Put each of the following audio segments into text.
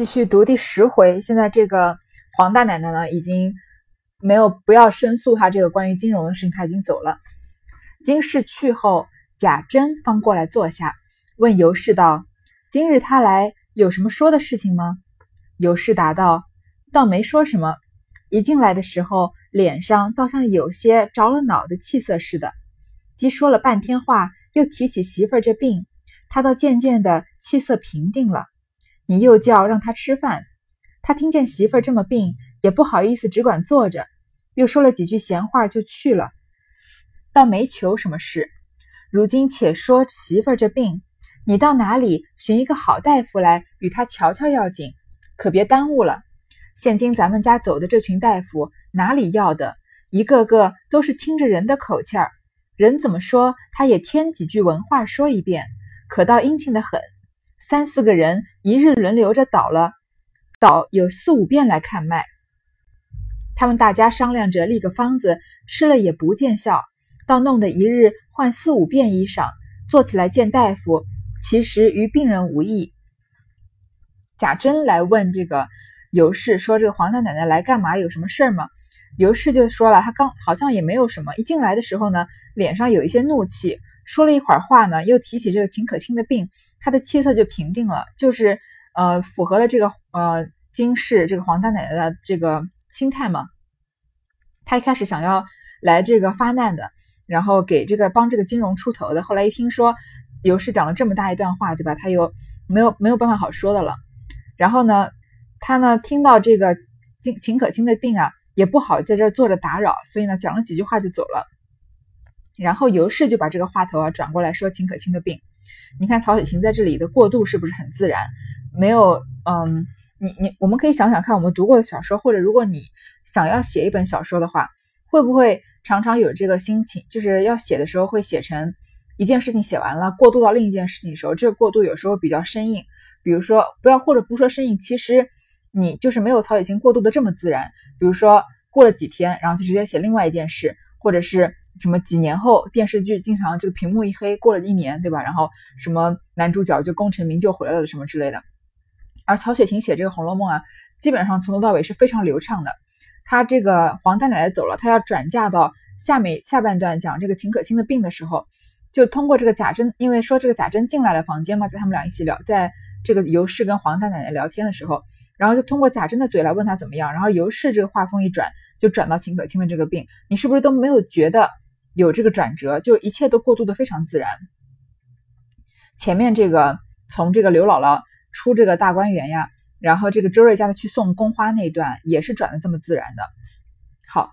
继续读第十回。现在这个黄大奶奶呢，已经没有不要申诉她这个关于金融的事情，她已经走了。金氏去后，贾珍方过来坐下，问尤氏道：“今日他来有什么说的事情吗？”尤氏答道：“倒没说什么。一进来的时候，脸上倒像有些着了脑的气色似的。既说了半天话，又提起媳妇儿这病，他倒渐渐的气色平定了。”你又叫让他吃饭，他听见媳妇儿这么病，也不好意思，只管坐着，又说了几句闲话就去了，倒没求什么事。如今且说媳妇儿这病，你到哪里寻一个好大夫来与他瞧瞧要紧，可别耽误了。现今咱们家走的这群大夫，哪里要的，一个个都是听着人的口气儿，人怎么说，他也添几句文话说一遍，可倒殷勤的很。三四个人一日轮流着倒了，倒有四五遍来看脉。他们大家商量着立个方子，吃了也不见效，倒弄得一日换四五遍衣裳，坐起来见大夫，其实与病人无异。贾珍来问这个尤氏说：“这个黄大奶奶来干嘛？有什么事儿吗？”尤氏就说了：“他刚好像也没有什么，一进来的时候呢，脸上有一些怒气，说了一会儿话呢，又提起这个秦可卿的病。”他的气色就平定了，就是呃符合了这个呃金氏这个黄大奶奶的这个心态嘛。他一开始想要来这个发难的，然后给这个帮这个金融出头的，后来一听说尤氏讲了这么大一段话，对吧？他又没有没有办法好说的了。然后呢，他呢听到这个秦秦可卿的病啊，也不好在这坐着打扰，所以呢讲了几句话就走了。然后尤氏就把这个话头啊转过来说秦可卿的病。你看曹雪芹在这里的过渡是不是很自然？没有，嗯，你你，我们可以想想看，我们读过的小说，或者如果你想要写一本小说的话，会不会常常有这个心情，就是要写的时候会写成一件事情写完了，过渡到另一件事情的时候，这个过渡有时候比较生硬。比如说，不要或者不说生硬，其实你就是没有曹雪芹过渡的这么自然。比如说过了几天，然后就直接写另外一件事，或者是。什么几年后电视剧经常这个屏幕一黑，过了一年，对吧？然后什么男主角就功成名就回来了什么之类的。而曹雪芹写这个《红楼梦》啊，基本上从头到尾是非常流畅的。他这个黄大奶奶走了，他要转嫁到下面下半段讲这个秦可卿的病的时候，就通过这个贾珍，因为说这个贾珍进来了房间嘛，在他们俩一起聊，在这个尤氏跟黄大奶奶聊天的时候，然后就通过贾珍的嘴来问他怎么样，然后尤氏这个话锋一转，就转到秦可卿的这个病，你是不是都没有觉得？有这个转折，就一切都过渡的非常自然。前面这个从这个刘姥姥出这个大观园呀，然后这个周瑞家的去送宫花那一段也是转的这么自然的。好，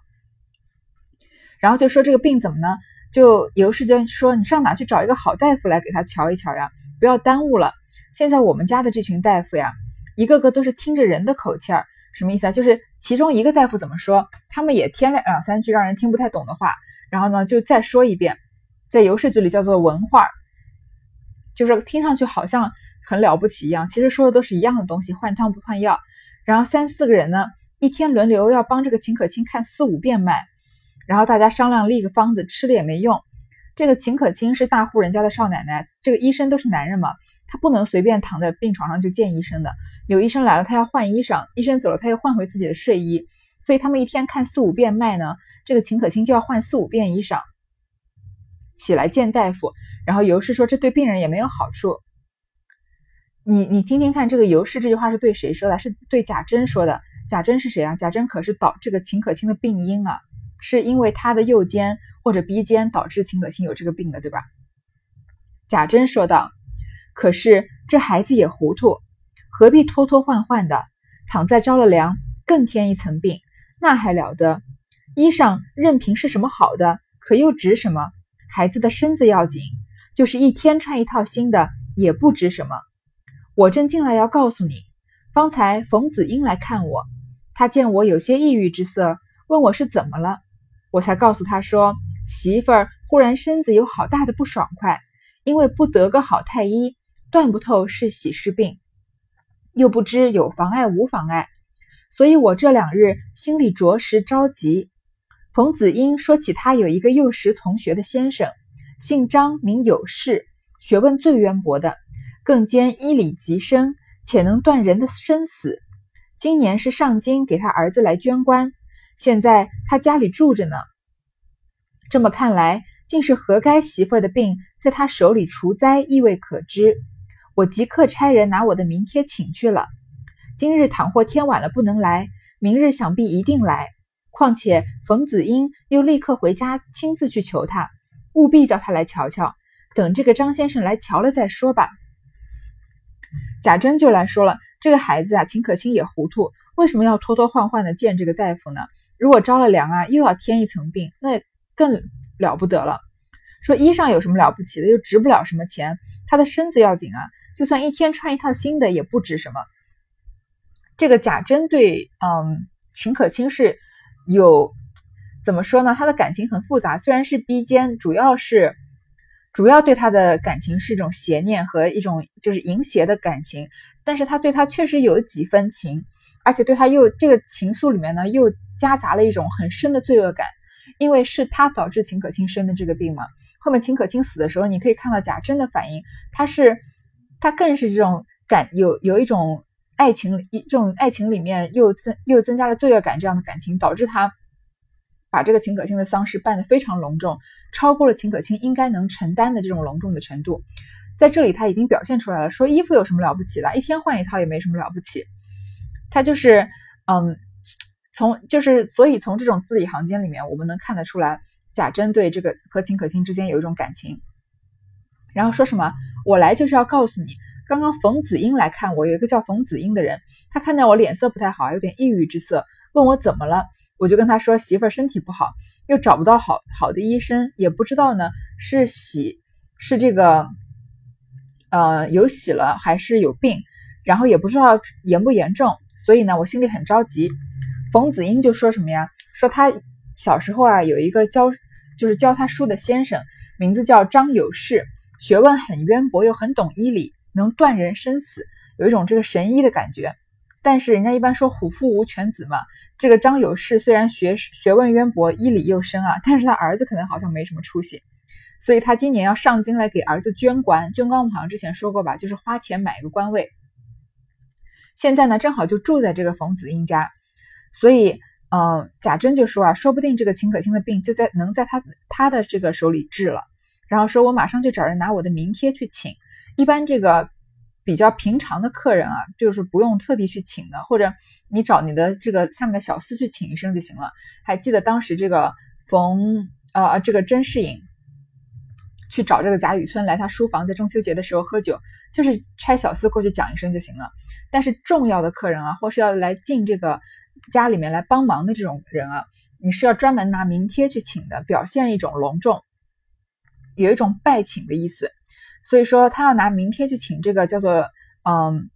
然后就说这个病怎么呢？就尤氏就说你上哪去找一个好大夫来给他瞧一瞧呀，不要耽误了。现在我们家的这群大夫呀，一个个都是听着人的口气儿，什么意思啊？就是其中一个大夫怎么说，他们也添了两三句让人听不太懂的话。然后呢，就再说一遍，在尤氏嘴里叫做文化，就是听上去好像很了不起一样，其实说的都是一样的东西，换汤不换药。然后三四个人呢，一天轮流要帮这个秦可卿看四五遍脉，然后大家商量立个方子，吃了也没用。这个秦可卿是大户人家的少奶奶，这个医生都是男人嘛，他不能随便躺在病床上就见医生的。有医生来了，他要换衣裳；医生走了，他又换回自己的睡衣。所以他们一天看四五遍脉呢，这个秦可卿就要换四五遍衣裳，起来见大夫。然后尤氏说这对病人也没有好处。你你听听看，这个尤氏这句话是对谁说的？是对贾珍说的。贾珍是谁啊？贾珍可是导这个秦可卿的病因啊，是因为他的右肩或者鼻尖导致秦可卿有这个病的，对吧？贾珍说道：“可是这孩子也糊涂，何必拖拖换换的？躺在着了凉，更添一层病。”那还了得！衣裳任凭是什么好的，可又值什么？孩子的身子要紧，就是一天穿一套新的，也不值什么。我正进来要告诉你，方才冯子英来看我，他见我有些抑郁之色，问我是怎么了，我才告诉他说，媳妇儿忽然身子有好大的不爽快，因为不得个好太医，断不透是喜是病，又不知有妨碍无妨碍。所以我这两日心里着实着急。冯子英说起他有一个幼时同学的先生，姓张名有事，学问最渊博的，更兼医理极深，且能断人的生死。今年是上京给他儿子来捐官，现在他家里住着呢。这么看来，竟是何该媳妇的病在他手里除灾，意味可知。我即刻差人拿我的名帖请去了。今日倘或天晚了不能来，明日想必一定来。况且冯子英又立刻回家亲自去求他，务必叫他来瞧瞧。等这个张先生来瞧了再说吧。贾珍就来说了：“这个孩子啊，秦可卿也糊涂，为什么要拖拖换换的见这个大夫呢？如果着了凉啊，又要添一层病，那更了不得了。说衣裳有什么了不起的，又值不了什么钱，他的身子要紧啊，就算一天穿一套新的也不值什么。这个贾珍对嗯秦可卿是有怎么说呢？他的感情很复杂，虽然是逼奸，主要是。”主要对他的感情是一种邪念和一种就是淫邪的感情，但是他对他确实有几分情，而且对他又这个情愫里面呢又夹杂了一种很深的罪恶感，因为是他导致秦可卿生的这个病嘛。后面秦可卿死的时候，你可以看到贾珍的反应，他是他更是这种感有有一种爱情一这种爱情里面又增又增加了罪恶感这样的感情，导致他。把这个秦可卿的丧事办得非常隆重，超过了秦可卿应该能承担的这种隆重的程度。在这里他已经表现出来了，说衣服有什么了不起的，一天换一套也没什么了不起。他就是，嗯，从就是所以从这种字里行间里面，我们能看得出来，贾珍对这个和秦可卿之间有一种感情。然后说什么，我来就是要告诉你，刚刚冯子英来看我，有一个叫冯子英的人，他看见我脸色不太好，有点抑郁之色，问我怎么了。我就跟他说，媳妇儿身体不好，又找不到好好的医生，也不知道呢是喜是这个，呃有喜了还是有病，然后也不知道严不严重，所以呢我心里很着急。冯子英就说什么呀？说他小时候啊有一个教就是教他书的先生，名字叫张有士，学问很渊博，又很懂医理，能断人生死，有一种这个神医的感觉。但是人家一般说虎父无犬子嘛，这个张有士虽然学学问渊博，医理又深啊，但是他儿子可能好像没什么出息，所以他今年要上京来给儿子捐官，捐官我们好像之前说过吧，就是花钱买一个官位。现在呢，正好就住在这个冯子英家，所以，嗯，贾珍就说啊，说不定这个秦可卿的病就在能在他他的这个手里治了，然后说我马上就找人拿我的名帖去请，一般这个。比较平常的客人啊，就是不用特地去请的，或者你找你的这个下面的小厮去请一声就行了。还记得当时这个冯呃这个甄士隐去找这个贾雨村来他书房，在中秋节的时候喝酒，就是差小厮过去讲一声就行了。但是重要的客人啊，或是要来进这个家里面来帮忙的这种人啊，你是要专门拿名帖去请的，表现一种隆重，有一种拜请的意思。所以说，他要拿明天去请这个叫做嗯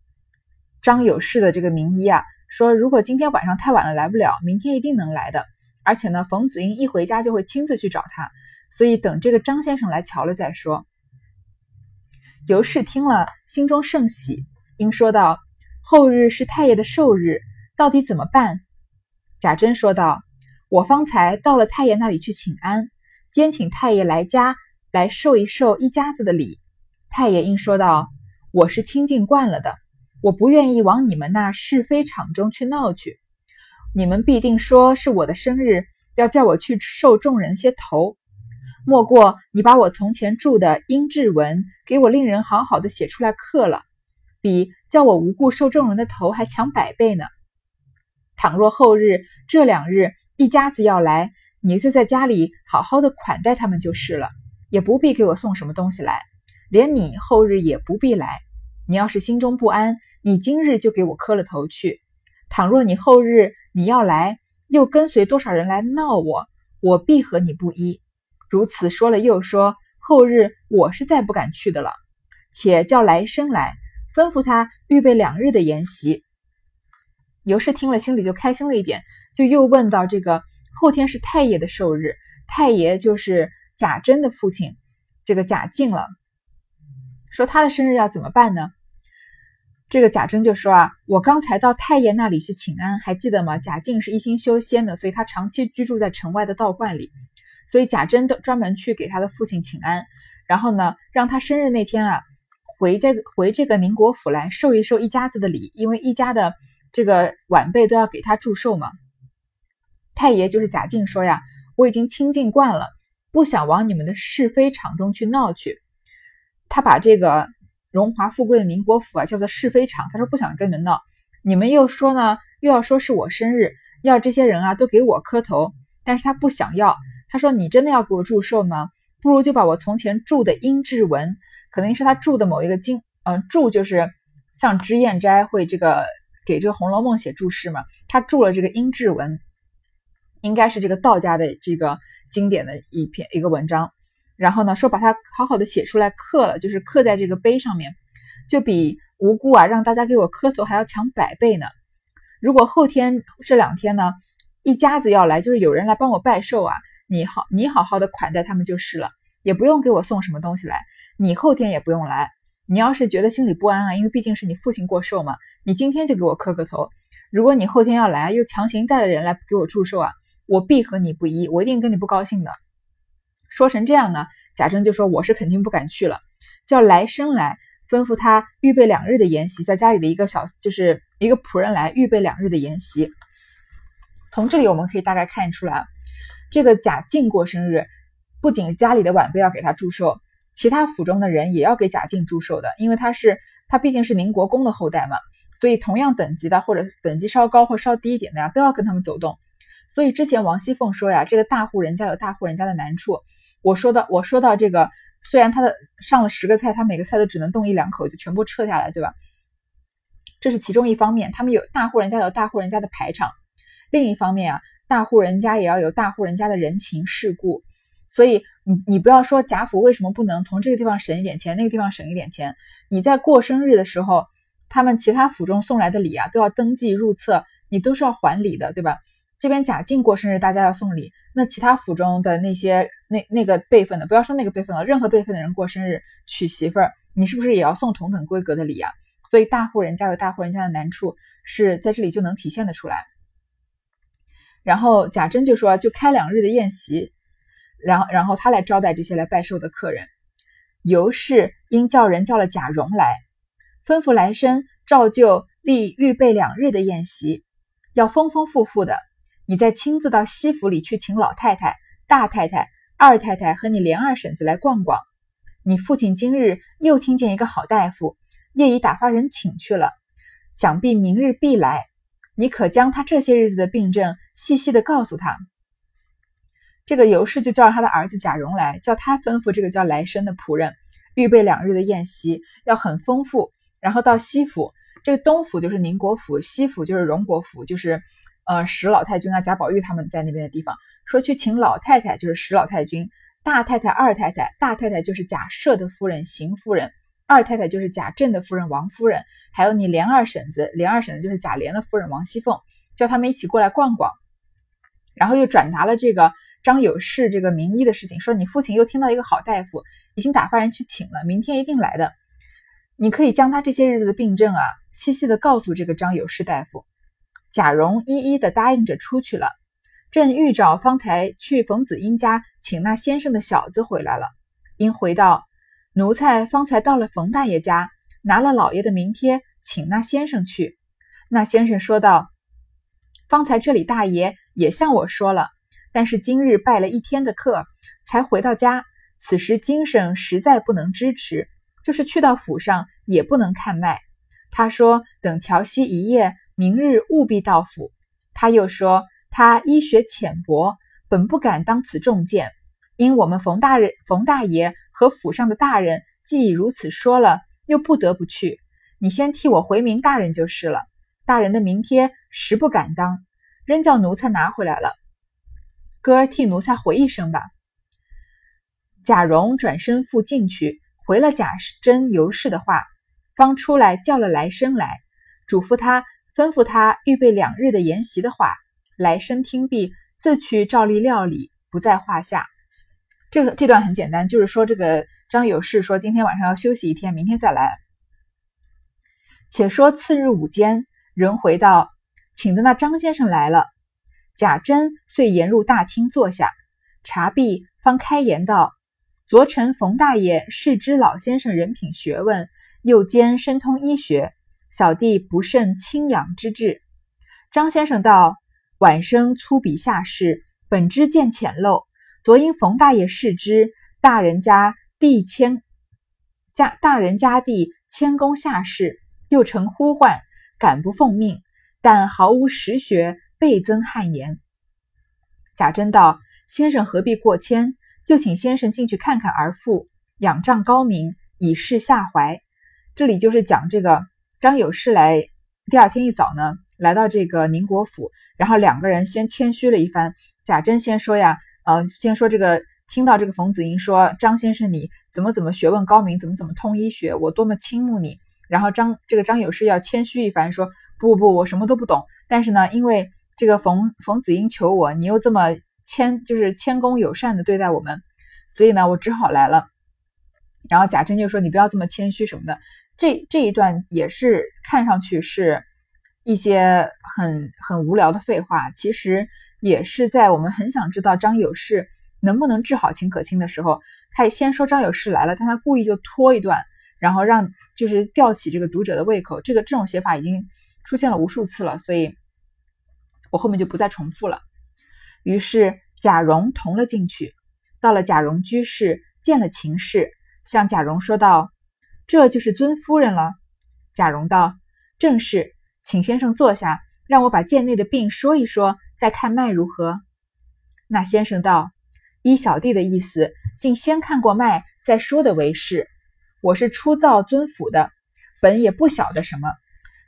张有士的这个名医啊，说如果今天晚上太晚了来不了，明天一定能来的。而且呢，冯子英一回家就会亲自去找他，所以等这个张先生来瞧了再说。尤氏听了，心中甚喜，应说道：“后日是太爷的寿日，到底怎么办？”贾珍说道：“我方才到了太爷那里去请安，兼请太爷来家来受一受一家子的礼。”太爷应说道：“我是清静惯了的，我不愿意往你们那是非场中去闹去。你们必定说是我的生日，要叫我去受众人些头。莫过你把我从前住的阴质文给我令人好好的写出来刻了，比叫我无故受众人的头还强百倍呢。倘若后日这两日一家子要来，你就在家里好好的款待他们就是了，也不必给我送什么东西来。”连你后日也不必来。你要是心中不安，你今日就给我磕了头去。倘若你后日你要来，又跟随多少人来闹我，我必和你不依。如此说了又说，后日我是再不敢去的了。且叫来生来，吩咐他预备两日的筵席。尤氏听了，心里就开心了一点，就又问到：这个后天是太爷的寿日，太爷就是贾珍的父亲，这个贾敬了。说他的生日要怎么办呢？这个贾珍就说啊，我刚才到太爷那里去请安，还记得吗？贾敬是一心修仙的，所以他长期居住在城外的道观里，所以贾珍都专门去给他的父亲请安，然后呢，让他生日那天啊，回这个回这个宁国府来受一受一家子的礼，因为一家的这个晚辈都要给他祝寿嘛。太爷就是贾敬说呀，我已经清静惯了，不想往你们的是非场中去闹去。他把这个荣华富贵的宁国府啊叫做是非场，他说不想跟你们闹。你们又说呢，又要说是我生日，要这些人啊都给我磕头，但是他不想要。他说你真的要给我祝寿吗？不如就把我从前铸的阴骘文，可能是他铸的某一个经，嗯，铸就是像脂砚斋会这个给这个《红楼梦》写注释嘛，他铸了这个阴骘文，应该是这个道家的这个经典的一篇一个文章。然后呢，说把它好好的写出来刻了，就是刻在这个碑上面，就比无辜啊让大家给我磕头还要强百倍呢。如果后天这两天呢，一家子要来，就是有人来帮我拜寿啊。你好，你好好的款待他们就是了，也不用给我送什么东西来。你后天也不用来。你要是觉得心里不安啊，因为毕竟是你父亲过寿嘛，你今天就给我磕个头。如果你后天要来，又强行带了人来给我祝寿啊，我必和你不依，我一定跟你不高兴的。说成这样呢，贾珍就说我是肯定不敢去了，叫来生来吩咐他预备两日的筵席，在家里的一个小就是一个仆人来预备两日的筵席。从这里我们可以大概看出来。这个贾敬过生日，不仅家里的晚辈要给他祝寿，其他府中的人也要给贾敬祝寿的，因为他是他毕竟是宁国公的后代嘛，所以同样等级的或者等级稍高或稍低一点的呀，都要跟他们走动。所以之前王熙凤说呀，这个大户人家有大户人家的难处。我说到我说到这个，虽然他的上了十个菜，他每个菜都只能动一两口就全部撤下来，对吧？这是其中一方面，他们有大户人家有大户人家的排场。另一方面啊。大户人家也要有大户人家的人情世故，所以你你不要说贾府为什么不能从这个地方省一点钱，那个地方省一点钱。你在过生日的时候，他们其他府中送来的礼啊，都要登记入册，你都是要还礼的，对吧？这边贾静过生日，大家要送礼，那其他府中的那些那那个辈分的，不要说那个辈分了，任何辈分的人过生日娶媳妇儿，你是不是也要送同等规格的礼啊？所以大户人家有大户人家的难处，是在这里就能体现的出来。然后贾珍就说：“就开两日的宴席，然后然后他来招待这些来拜寿的客人。尤氏因叫人叫了贾蓉来，吩咐来生照旧立预备两日的宴席，要丰丰富富的。你再亲自到西府里去请老太太、大太太、二太太和你连二婶子来逛逛。你父亲今日又听见一个好大夫，夜已打发人请去了，想必明日必来。你可将他这些日子的病症。”细细的告诉他，这个尤氏就叫他的儿子贾蓉来，叫他吩咐这个叫来生的仆人预备两日的宴席，要很丰富。然后到西府，这个东府就是宁国府，西府就是荣国府，就是呃史老太君啊、贾宝玉他们在那边的地方。说去请老太太，就是史老太君；大太太、二太太，大太太就是贾赦的夫人邢夫人，二太太就是贾政的夫人王夫人，还有你连二婶子，连二婶子就是贾琏的夫人王熙凤，叫他们一起过来逛逛。然后又转达了这个张有事这个名医的事情，说你父亲又听到一个好大夫，已经打发人去请了，明天一定来的。你可以将他这些日子的病症啊，细细的告诉这个张有事大夫。贾蓉一一的答应着出去了。正预兆方才去冯子英家请那先生的小子回来了，因回道奴才方才到了冯大爷家，拿了老爷的名帖，请那先生去。那先生说道：“方才这里大爷。”也向我说了，但是今日拜了一天的课，才回到家，此时精神实在不能支持，就是去到府上也不能看脉。他说等调息一夜，明日务必到府。他又说他医学浅薄，本不敢当此重见，因我们冯大人、冯大爷和府上的大人既已如此说了，又不得不去。你先替我回明大人就是了。大人的名帖实不敢当。仍叫奴才拿回来了，哥儿替奴才回一声吧。贾蓉转身复进去，回了贾珍、尤氏的话，方出来叫了来生来，嘱咐他吩咐他预备两日的筵席的话。来生听毕，自去照例料理，不在话下。这个这段很简单，就是说这个张有事说今天晚上要休息一天，明天再来。且说次日午间，人回到。请的那张先生来了，贾珍遂沿入大厅坐下，茶毕方开言道：“昨晨冯大爷试知老先生人品学问，又兼深通医学，小弟不甚轻养之志。”张先生道：“晚生粗鄙下士，本知见浅陋，昨因冯大爷视之，大人家地谦家大人家地谦恭下士，又成呼唤，敢不奉命？但毫无实学，倍增汗颜。”贾珍道：“先生何必过谦？就请先生进去看看儿妇，仰仗高明，以示下怀。”这里就是讲这个张有事来，第二天一早呢，来到这个宁国府，然后两个人先谦虚了一番。贾珍先说呀，呃，先说这个，听到这个冯子英说张先生你怎么怎么学问高明，怎么怎么通医学，我多么倾慕你。然后张这个张有事要谦虚一番，说不不不，我什么都不懂。但是呢，因为这个冯冯子英求我，你又这么谦，就是谦恭友善的对待我们，所以呢，我只好来了。然后贾珍就说：“你不要这么谦虚什么的。”这这一段也是看上去是一些很很无聊的废话，其实也是在我们很想知道张有事能不能治好秦可卿的时候，他先说张有事来了，但他故意就拖一段，然后让就是吊起这个读者的胃口。这个这种写法已经出现了无数次了，所以。我后面就不再重复了。于是贾蓉同了进去，到了贾蓉居室，见了秦氏，向贾蓉说道：“这就是尊夫人了。”贾蓉道：“正是，请先生坐下，让我把贱内的病说一说，再看脉如何？”那先生道：“依小弟的意思，竟先看过脉再说的为是。我是初造尊府的，本也不晓得什么，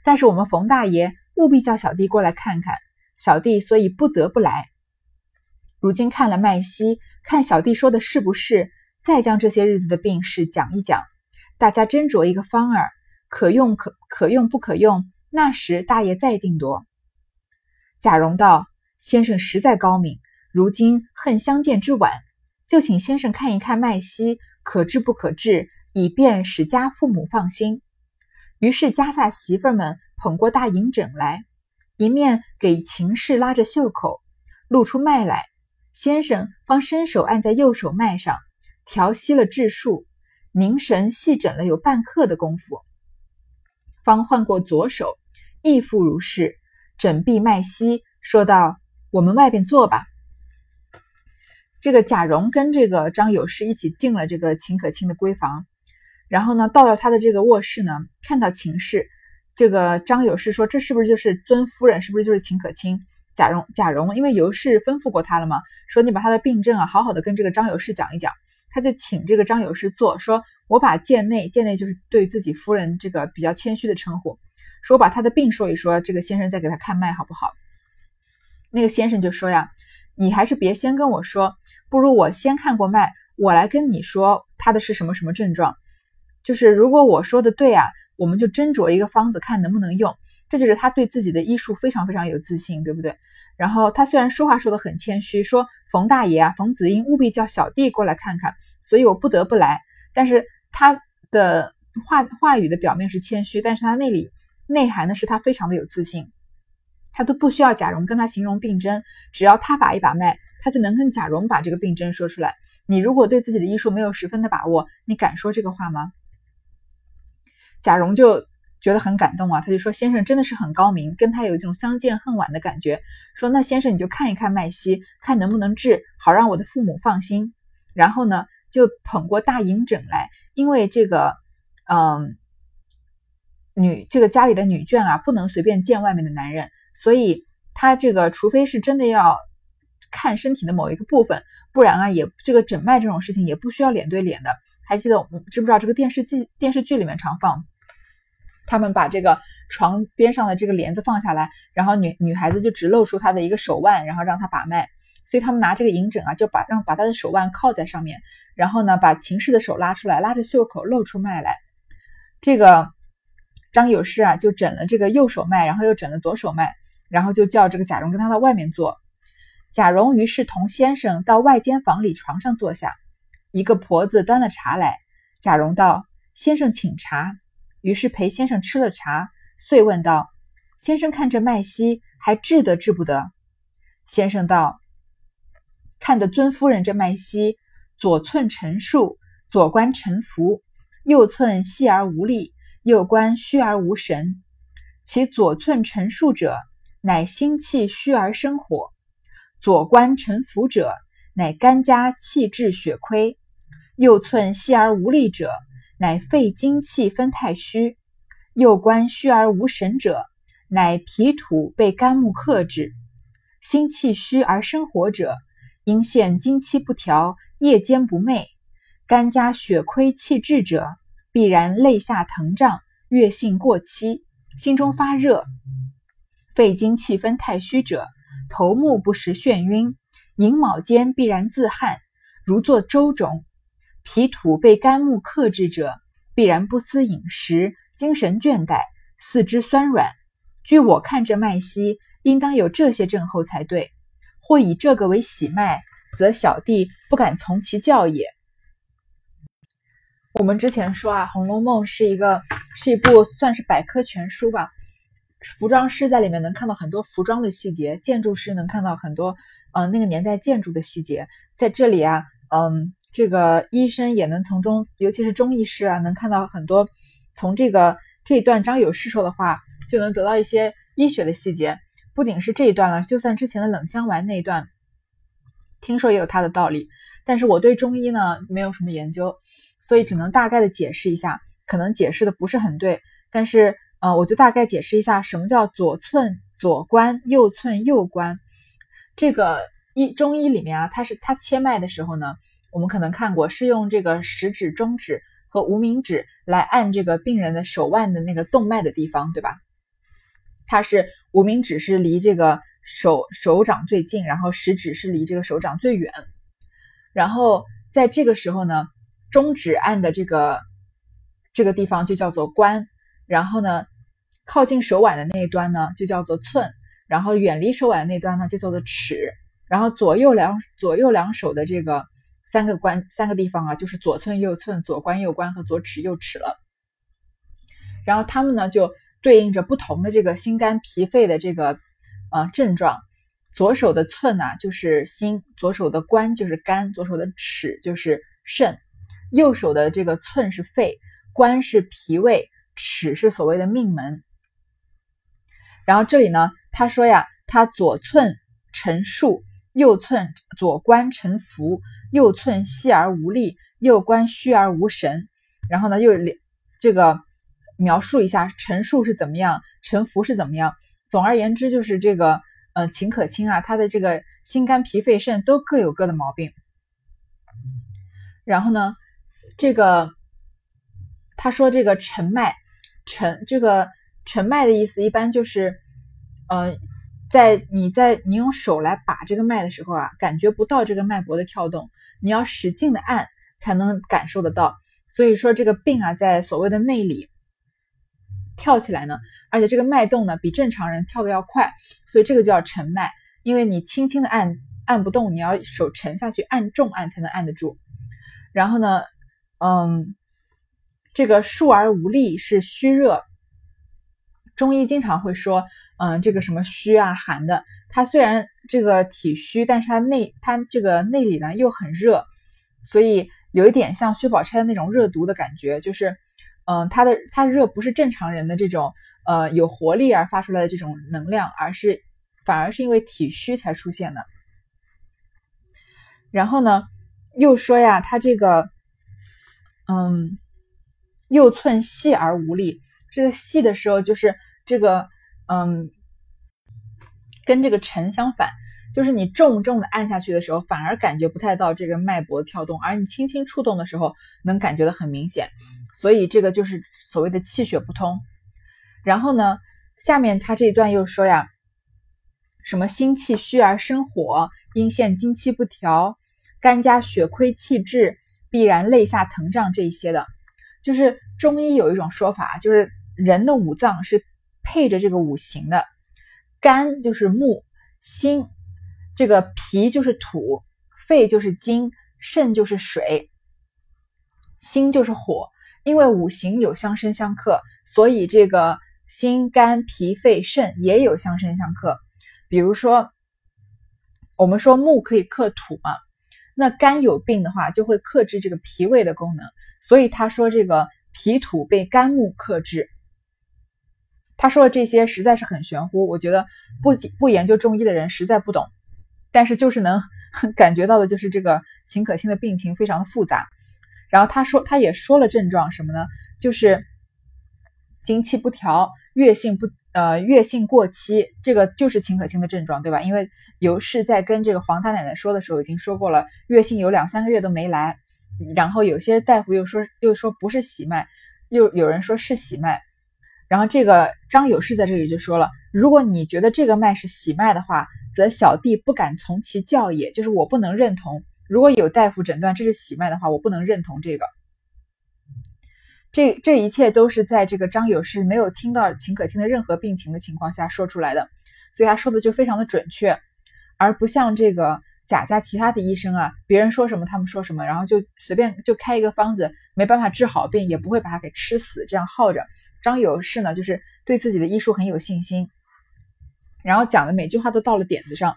但是我们冯大爷务必叫小弟过来看看。”小弟所以不得不来。如今看了脉息，看小弟说的是不是，再将这些日子的病事讲一讲，大家斟酌一个方儿，可用可可用不可用，那时大爷再定夺。贾蓉道：“先生实在高明，如今恨相见之晚，就请先生看一看脉息，可治不可治，以便使家父母放心。”于是家下媳妇们捧过大银枕来。一面给秦氏拉着袖口，露出脉来。先生方伸手按在右手脉上，调息了治数，凝神细诊了有半刻的功夫，方换过左手，亦复如是，诊毕脉息，说道：“我们外边坐吧。”这个贾蓉跟这个张有事一起进了这个秦可卿的闺房，然后呢，到了他的这个卧室呢，看到秦氏。这个张有事说：“这是不是就是尊夫人？是不是就是秦可卿？”贾蓉贾蓉因为尤氏吩咐过他了嘛，说你把他的病症啊，好好的跟这个张有事讲一讲。他就请这个张有事做，说我把贱内贱内就是对自己夫人这个比较谦虚的称呼，说我把他的病说一说，这个先生再给他看脉好不好？那个先生就说呀：“你还是别先跟我说，不如我先看过脉，我来跟你说他的是什么什么症状。就是如果我说的对啊。”我们就斟酌一个方子，看能不能用。这就是他对自己的医术非常非常有自信，对不对？然后他虽然说话说的很谦虚，说冯大爷啊，冯子英务必叫小弟过来看看，所以我不得不来。但是他的话话语的表面是谦虚，但是他那里内涵的是他非常的有自信。他都不需要贾蓉跟他形容病症，只要他把一把脉，他就能跟贾蓉把这个病症说出来。你如果对自己的医术没有十分的把握，你敢说这个话吗？贾蓉就觉得很感动啊，他就说：“先生真的是很高明，跟他有一种相见恨晚的感觉。”说：“那先生你就看一看脉息，看能不能治好，让我的父母放心。”然后呢，就捧过大银枕来，因为这个，嗯，女这个家里的女眷啊，不能随便见外面的男人，所以他这个除非是真的要看身体的某一个部分，不然啊，也这个诊脉这种事情也不需要脸对脸的。还记得我们知不知道这个电视剧电视剧里面常放？他们把这个床边上的这个帘子放下来，然后女女孩子就只露出她的一个手腕，然后让她把脉。所以他们拿这个银枕啊，就把让把他的手腕靠在上面，然后呢，把秦氏的手拉出来，拉着袖口露出脉来。这个张有事啊，就诊了这个右手脉，然后又诊了左手脉，然后就叫这个贾蓉跟他到外面坐。贾蓉于是同先生到外间房里床上坐下，一个婆子端了茶来，贾蓉道：“先生请茶。”于是裴先生吃了茶，遂问道：“先生看这脉息，还治得治不得？”先生道：“看得尊夫人这脉息，左寸沉数，左关沉浮，右寸细而无力，右关虚而无神。其左寸沉数者，乃心气虚而生火；左关沉浮者，乃肝家气滞血亏；右寸细而无力者，乃肺精气分太虚；右关虚而无神者，乃脾土被肝木克制。心气虚而生火者，阴陷经期不调，夜间不寐；肝家血亏气滞者，必然肋下疼胀，月性过期。心中发热，肺经气分太虚者，头目不时眩晕，寅卯间必然自汗，如作粥肿；脾土被肝木克制者，必然不思饮食，精神倦怠，四肢酸软。据我看这脉息，应当有这些症候才对。或以这个为喜脉，则小弟不敢从其教也。我们之前说啊，《红楼梦》是一个是一部算是百科全书吧。服装师在里面能看到很多服装的细节，建筑师能看到很多嗯那个年代建筑的细节。在这里啊，嗯，这个医生也能从中，尤其是中医师啊，能看到很多从这个这一段张友诗说的话，就能得到一些医学的细节。不仅是这一段了，就算之前的冷香丸那一段，听说也有它的道理。但是我对中医呢没有什么研究。所以只能大概的解释一下，可能解释的不是很对，但是呃，我就大概解释一下什么叫左寸左关，右寸右关。这个医中医里面啊，它是它切脉的时候呢，我们可能看过是用这个食指、中指和无名指来按这个病人的手腕的那个动脉的地方，对吧？它是无名指是离这个手手掌最近，然后食指是离这个手掌最远，然后在这个时候呢。中指按的这个这个地方就叫做关，然后呢，靠近手腕的那一端呢就叫做寸，然后远离手腕的那端呢就叫做尺，然后左右两左右两手的这个三个关三个地方啊，就是左寸右寸、左关右关和左尺右尺了。然后他们呢就对应着不同的这个心肝脾肺的这个呃症状，左手的寸呢就是心，左手的关就是肝，左手的尺就是肾。右手的这个寸是肺，关是脾胃，尺是所谓的命门。然后这里呢，他说呀，他左寸沉数，右寸左关沉浮，右寸细而无力，右关虚而无神。然后呢，又这个描述一下沉数是怎么样，沉浮是怎么样。总而言之，就是这个呃秦可卿啊，他的这个心肝脾肺肾都各有各的毛病。然后呢？这个他说这个沉脉，沉这个沉脉的意思一般就是，呃，在你在你用手来把这个脉的时候啊，感觉不到这个脉搏的跳动，你要使劲的按才能感受得到。所以说这个病啊，在所谓的内里跳起来呢，而且这个脉动呢比正常人跳的要快，所以这个叫沉脉。因为你轻轻的按按不动，你要手沉下去按重按才能按得住。然后呢？嗯，这个数而无力是虚热。中医经常会说，嗯，这个什么虚啊、寒的，它虽然这个体虚，但是它内它这个内里呢又很热，所以有一点像薛宝钗的那种热毒的感觉，就是，嗯，它的它热不是正常人的这种呃有活力而发出来的这种能量，而是反而是因为体虚才出现的。然后呢，又说呀，他这个。嗯，右寸细而无力。这个细的时候，就是这个，嗯，跟这个沉相反，就是你重重的按下去的时候，反而感觉不太到这个脉搏跳动，而你轻轻触动的时候，能感觉的很明显。所以这个就是所谓的气血不通。然后呢，下面他这一段又说呀，什么心气虚而生火，阴陷精气不调，肝家血亏气滞。必然肋下疼胀这一些的，就是中医有一种说法，就是人的五脏是配着这个五行的，肝就是木，心这个脾就是土，肺就是金，肾就是水，心就是火。因为五行有相生相克，所以这个心肝脾肺肾也有相生相克。比如说，我们说木可以克土嘛。那肝有病的话，就会克制这个脾胃的功能，所以他说这个脾土被肝木克制。他说的这些实在是很玄乎，我觉得不不研究中医的人实在不懂。但是就是能 感觉到的，就是这个秦可卿的病情非常的复杂。然后他说，他也说了症状什么呢？就是经期不调，月性不呃月性过期，这个就是秦可卿的症状，对吧？因为尤氏在跟这个黄大奶奶说的时候已经说过了，月性有两三个月都没来。然后有些大夫又说又说不是喜脉，又有人说是喜脉。然后这个张有士在这里就说了，如果你觉得这个脉是喜脉的话，则小弟不敢从其教也，就是我不能认同。如果有大夫诊断这是喜脉的话，我不能认同这个。这这一切都是在这个张有士没有听到秦可卿的任何病情的情况下说出来的，所以他说的就非常的准确，而不像这个。贾家其他的医生啊，别人说什么他们说什么，然后就随便就开一个方子，没办法治好病，也不会把他给吃死，这样耗着。张有士呢，就是对自己的医术很有信心，然后讲的每句话都到了点子上。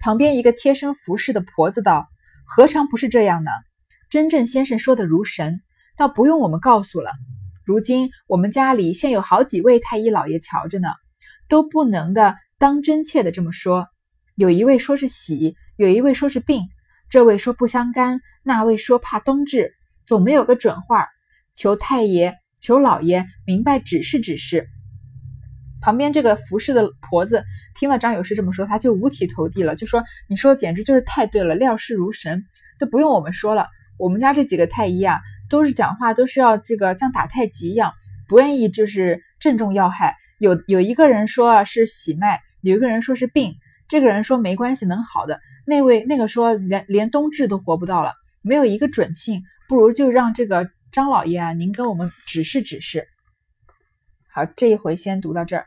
旁边一个贴身服侍的婆子道：“何尝不是这样呢？真正先生说的如神，倒不用我们告诉了。如今我们家里现有好几位太医老爷瞧着呢，都不能的当真切的这么说。有一位说是喜。”有一位说是病，这位说不相干，那位说怕冬至，总没有个准话。求太爷，求老爷明白指示指示。旁边这个服侍的婆子听了张有士这么说，他就五体投地了，就说：“你说的简直就是太对了，料事如神，都不用我们说了。我们家这几个太医啊，都是讲话都是要这个像打太极一样，不愿意就是正中要害。有有一个人说啊是喜脉，有一个人说是病，这个人说没关系，能好的。”那位那个说连连冬至都活不到了，没有一个准信，不如就让这个张老爷啊，您给我们指示指示。好，这一回先读到这儿。